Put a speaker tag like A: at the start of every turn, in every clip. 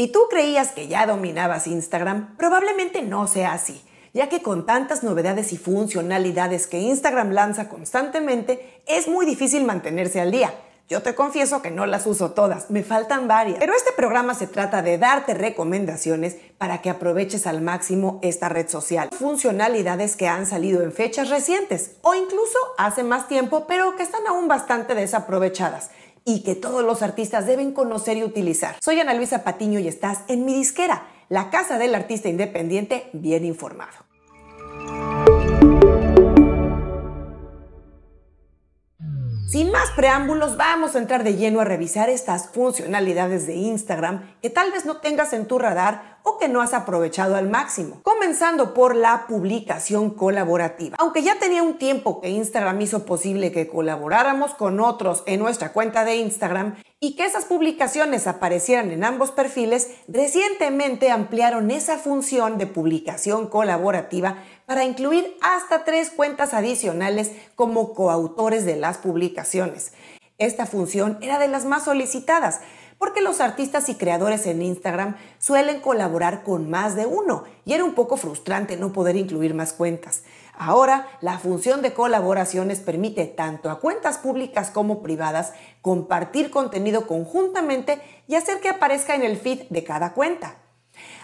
A: Si tú creías que ya dominabas Instagram, probablemente no sea así, ya que con tantas novedades y funcionalidades que Instagram lanza constantemente, es muy difícil mantenerse al día. Yo te confieso que no las uso todas, me faltan varias. Pero este programa se trata de darte recomendaciones para que aproveches al máximo esta red social. Funcionalidades que han salido en fechas recientes o incluso hace más tiempo, pero que están aún bastante desaprovechadas y que todos los artistas deben conocer y utilizar. Soy Ana Luisa Patiño y estás en mi disquera, la casa del artista independiente bien informado. Sin más preámbulos, vamos a entrar de lleno a revisar estas funcionalidades de Instagram que tal vez no tengas en tu radar o que no has aprovechado al máximo. Comenzando por la publicación colaborativa. Aunque ya tenía un tiempo que Instagram hizo posible que colaboráramos con otros en nuestra cuenta de Instagram y que esas publicaciones aparecieran en ambos perfiles, recientemente ampliaron esa función de publicación colaborativa para incluir hasta tres cuentas adicionales como coautores de las publicaciones. Esta función era de las más solicitadas porque los artistas y creadores en Instagram suelen colaborar con más de uno y era un poco frustrante no poder incluir más cuentas. Ahora, la función de colaboraciones permite tanto a cuentas públicas como privadas compartir contenido conjuntamente y hacer que aparezca en el feed de cada cuenta.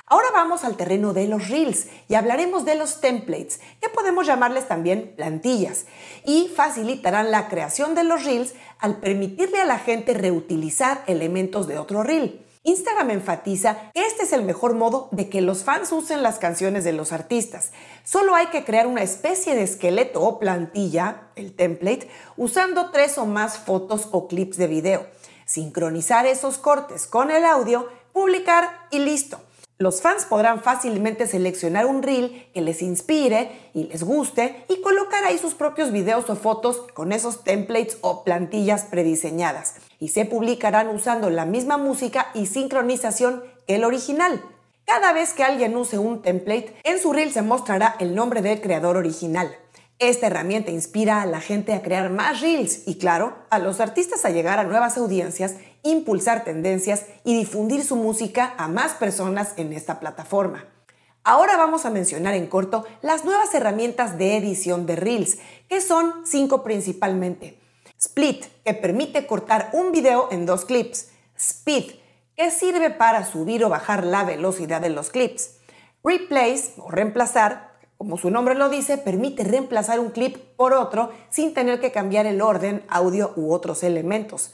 A: Ahora vamos al terreno de los reels y hablaremos de los templates, que podemos llamarles también plantillas, y facilitarán la creación de los reels al permitirle a la gente reutilizar elementos de otro reel. Instagram enfatiza que este es el mejor modo de que los fans usen las canciones de los artistas. Solo hay que crear una especie de esqueleto o plantilla, el template, usando tres o más fotos o clips de video. Sincronizar esos cortes con el audio, publicar y listo. Los fans podrán fácilmente seleccionar un reel que les inspire y les guste y colocar ahí sus propios videos o fotos con esos templates o plantillas prediseñadas. Y se publicarán usando la misma música y sincronización que el original. Cada vez que alguien use un template, en su reel se mostrará el nombre del creador original. Esta herramienta inspira a la gente a crear más reels y, claro, a los artistas a llegar a nuevas audiencias, impulsar tendencias y difundir su música a más personas en esta plataforma. Ahora vamos a mencionar en corto las nuevas herramientas de edición de reels, que son cinco principalmente. Split, que permite cortar un video en dos clips. Speed, que sirve para subir o bajar la velocidad de los clips. Replace o reemplazar, como su nombre lo dice, permite reemplazar un clip por otro sin tener que cambiar el orden, audio u otros elementos.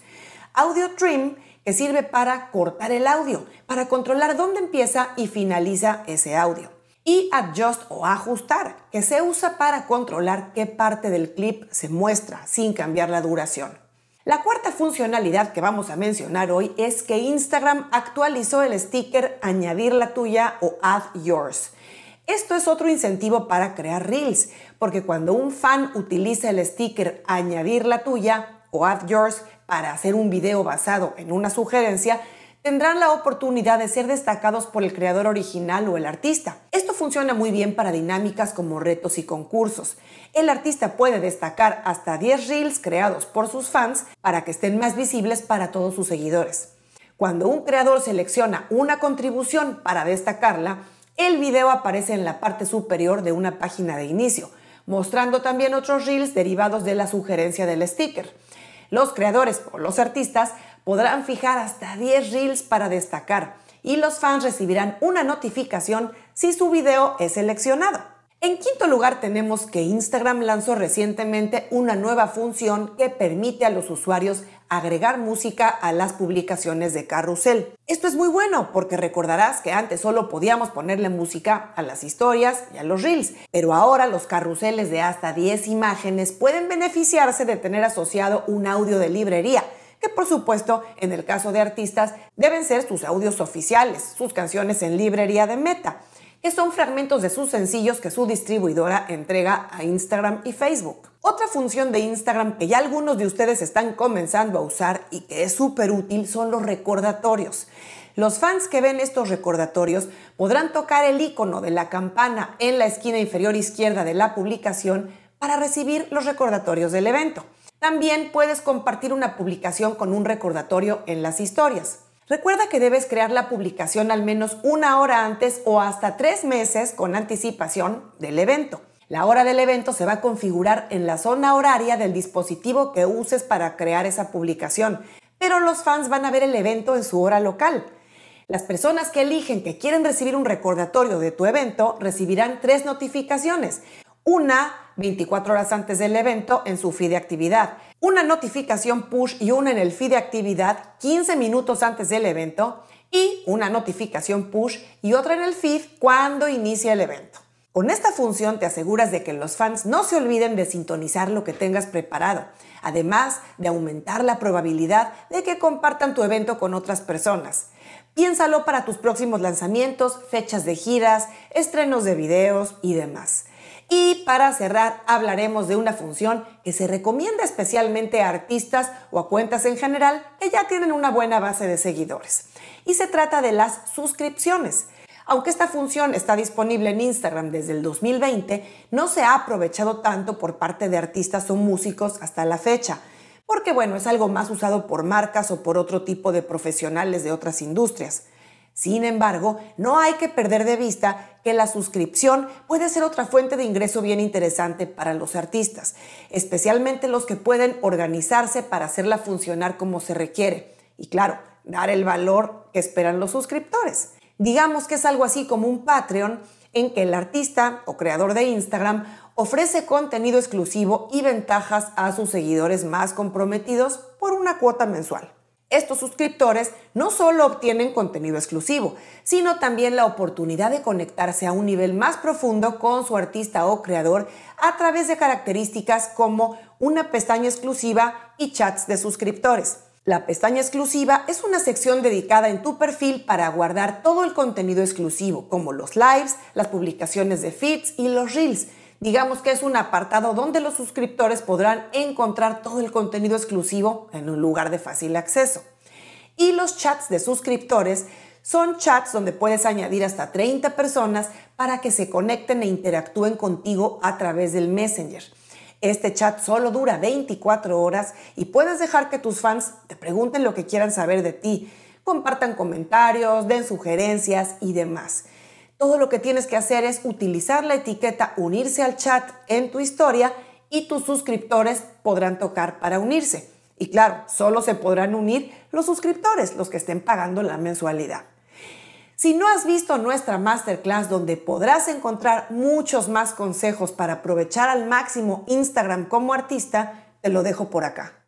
A: Audio Trim, que sirve para cortar el audio, para controlar dónde empieza y finaliza ese audio. Y Adjust o ajustar, que se usa para controlar qué parte del clip se muestra sin cambiar la duración. La cuarta funcionalidad que vamos a mencionar hoy es que Instagram actualizó el sticker Añadir la tuya o Add Yours. Esto es otro incentivo para crear reels, porque cuando un fan utiliza el sticker añadir la tuya o add yours para hacer un video basado en una sugerencia, tendrán la oportunidad de ser destacados por el creador original o el artista. Esto funciona muy bien para dinámicas como retos y concursos. El artista puede destacar hasta 10 reels creados por sus fans para que estén más visibles para todos sus seguidores. Cuando un creador selecciona una contribución para destacarla, el video aparece en la parte superior de una página de inicio, mostrando también otros reels derivados de la sugerencia del sticker. Los creadores o los artistas podrán fijar hasta 10 reels para destacar y los fans recibirán una notificación si su video es seleccionado. En quinto lugar tenemos que Instagram lanzó recientemente una nueva función que permite a los usuarios agregar música a las publicaciones de carrusel. Esto es muy bueno porque recordarás que antes solo podíamos ponerle música a las historias y a los reels, pero ahora los carruseles de hasta 10 imágenes pueden beneficiarse de tener asociado un audio de librería que por supuesto en el caso de artistas deben ser sus audios oficiales, sus canciones en librería de meta que son fragmentos de sus sencillos que su distribuidora entrega a Instagram y Facebook. Otra función de Instagram que ya algunos de ustedes están comenzando a usar y que es súper útil son los recordatorios. Los fans que ven estos recordatorios podrán tocar el icono de la campana en la esquina inferior izquierda de la publicación para recibir los recordatorios del evento. También puedes compartir una publicación con un recordatorio en las historias. Recuerda que debes crear la publicación al menos una hora antes o hasta tres meses con anticipación del evento. La hora del evento se va a configurar en la zona horaria del dispositivo que uses para crear esa publicación, pero los fans van a ver el evento en su hora local. Las personas que eligen que quieren recibir un recordatorio de tu evento recibirán tres notificaciones. Una 24 horas antes del evento en su feed de actividad, una notificación push y una en el feed de actividad 15 minutos antes del evento y una notificación push y otra en el feed cuando inicia el evento. Con esta función te aseguras de que los fans no se olviden de sintonizar lo que tengas preparado, además de aumentar la probabilidad de que compartan tu evento con otras personas. Piénsalo para tus próximos lanzamientos, fechas de giras, estrenos de videos y demás. Y para cerrar, hablaremos de una función que se recomienda especialmente a artistas o a cuentas en general que ya tienen una buena base de seguidores. Y se trata de las suscripciones. Aunque esta función está disponible en Instagram desde el 2020, no se ha aprovechado tanto por parte de artistas o músicos hasta la fecha, porque bueno, es algo más usado por marcas o por otro tipo de profesionales de otras industrias. Sin embargo, no hay que perder de vista que la suscripción puede ser otra fuente de ingreso bien interesante para los artistas, especialmente los que pueden organizarse para hacerla funcionar como se requiere. Y claro, dar el valor que esperan los suscriptores. Digamos que es algo así como un Patreon en que el artista o creador de Instagram ofrece contenido exclusivo y ventajas a sus seguidores más comprometidos por una cuota mensual. Estos suscriptores no solo obtienen contenido exclusivo, sino también la oportunidad de conectarse a un nivel más profundo con su artista o creador a través de características como una pestaña exclusiva y chats de suscriptores. La pestaña exclusiva es una sección dedicada en tu perfil para guardar todo el contenido exclusivo, como los lives, las publicaciones de feeds y los reels. Digamos que es un apartado donde los suscriptores podrán encontrar todo el contenido exclusivo en un lugar de fácil acceso. Y los chats de suscriptores son chats donde puedes añadir hasta 30 personas para que se conecten e interactúen contigo a través del Messenger. Este chat solo dura 24 horas y puedes dejar que tus fans te pregunten lo que quieran saber de ti, compartan comentarios, den sugerencias y demás. Todo lo que tienes que hacer es utilizar la etiqueta unirse al chat en tu historia y tus suscriptores podrán tocar para unirse. Y claro, solo se podrán unir los suscriptores, los que estén pagando la mensualidad. Si no has visto nuestra masterclass donde podrás encontrar muchos más consejos para aprovechar al máximo Instagram como artista, te lo dejo por acá.